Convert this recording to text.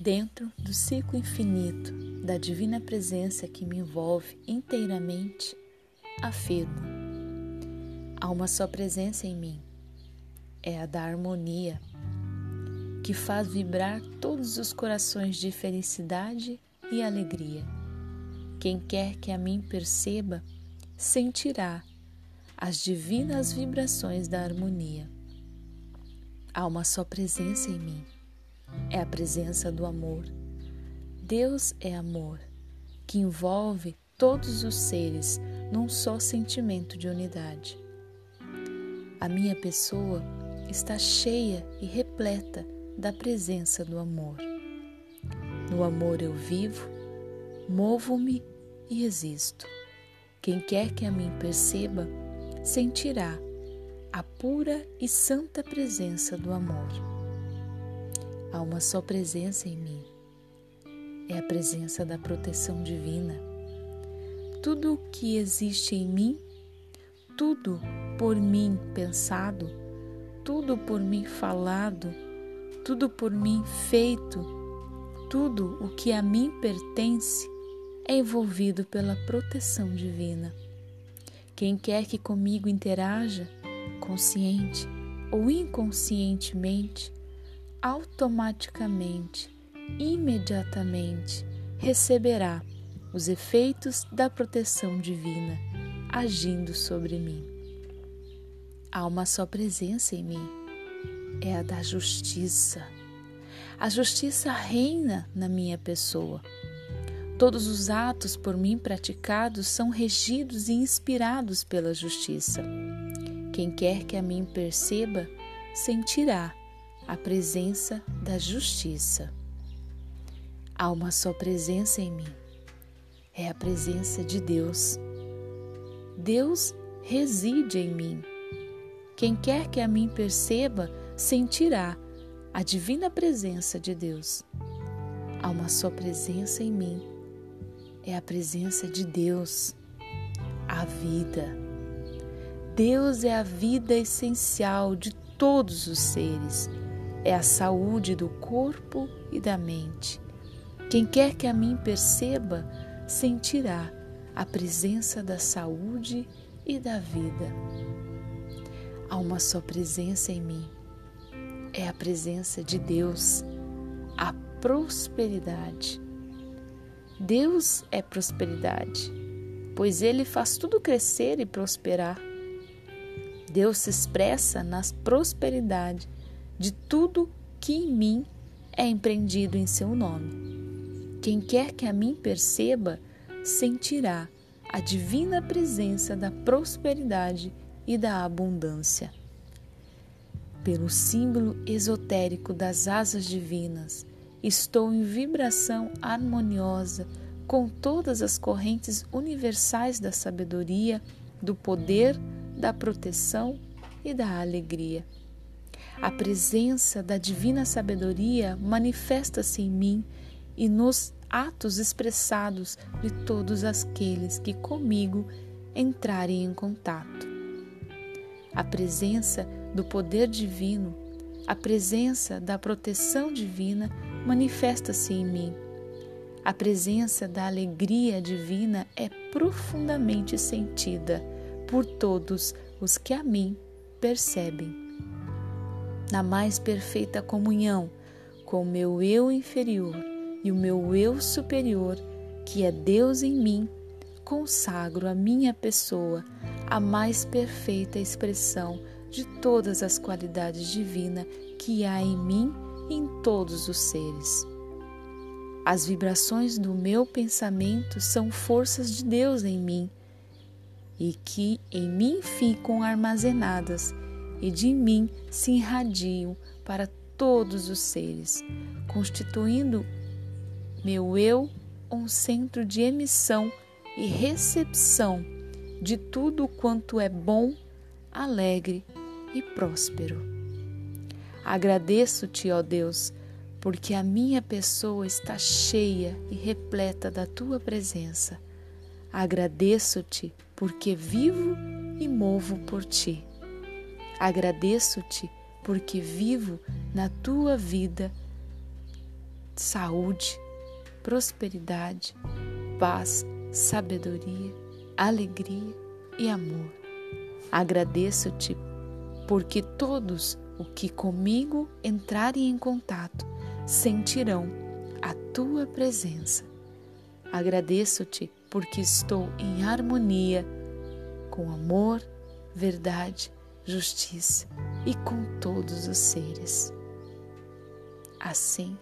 Dentro do ciclo infinito da divina presença que me envolve inteiramente, afirmo: há uma só presença em mim, é a da harmonia, que faz vibrar todos os corações de felicidade e alegria. Quem quer que a mim perceba, sentirá as divinas vibrações da harmonia. Há uma só presença em mim é a presença do amor. Deus é amor, que envolve todos os seres num só sentimento de unidade. A minha pessoa está cheia e repleta da presença do amor. No amor eu vivo, movo-me e existo. Quem quer que a mim perceba, sentirá a pura e santa presença do amor. Há uma só presença em mim. É a presença da proteção divina. Tudo o que existe em mim, tudo por mim pensado, tudo por mim falado, tudo por mim feito, tudo o que a mim pertence é envolvido pela proteção divina. Quem quer que comigo interaja, consciente ou inconscientemente, automaticamente, imediatamente receberá os efeitos da proteção divina agindo sobre mim. Há uma só presença em mim, é a da justiça. A justiça reina na minha pessoa. Todos os atos por mim praticados são regidos e inspirados pela justiça. Quem quer que a mim perceba, sentirá a presença da justiça. Há uma só presença em mim, é a presença de Deus. Deus reside em mim. Quem quer que a mim perceba, sentirá a divina presença de Deus. Há uma só presença em mim, é a presença de Deus, a vida. Deus é a vida essencial de todos os seres é a saúde do corpo e da mente. Quem quer que a mim perceba, sentirá a presença da saúde e da vida. Há uma só presença em mim. É a presença de Deus, a prosperidade. Deus é prosperidade, pois Ele faz tudo crescer e prosperar. Deus se expressa nas prosperidade de tudo que em mim é empreendido em seu nome. Quem quer que a mim perceba, sentirá a divina presença da prosperidade e da abundância. Pelo símbolo esotérico das asas divinas, estou em vibração harmoniosa com todas as correntes universais da sabedoria, do poder, da proteção e da alegria. A presença da divina sabedoria manifesta-se em mim e nos atos expressados de todos aqueles que comigo entrarem em contato. A presença do poder divino, a presença da proteção divina manifesta-se em mim. A presença da alegria divina é profundamente sentida por todos os que a mim percebem na mais perfeita comunhão com o meu eu inferior e o meu eu superior, que é Deus em mim, consagro a minha pessoa a mais perfeita expressão de todas as qualidades divinas que há em mim e em todos os seres. As vibrações do meu pensamento são forças de Deus em mim e que em mim ficam armazenadas e de mim se irradiam para todos os seres, constituindo meu eu um centro de emissão e recepção de tudo quanto é bom, alegre e próspero. Agradeço-te, ó Deus, porque a minha pessoa está cheia e repleta da tua presença. Agradeço-te porque vivo e movo por ti. Agradeço-te porque vivo na tua vida saúde, prosperidade, paz, sabedoria, alegria e amor. Agradeço-te porque todos o que comigo entrarem em contato sentirão a tua presença. Agradeço-te porque estou em harmonia com amor, verdade, justiça e com todos os seres. Assim,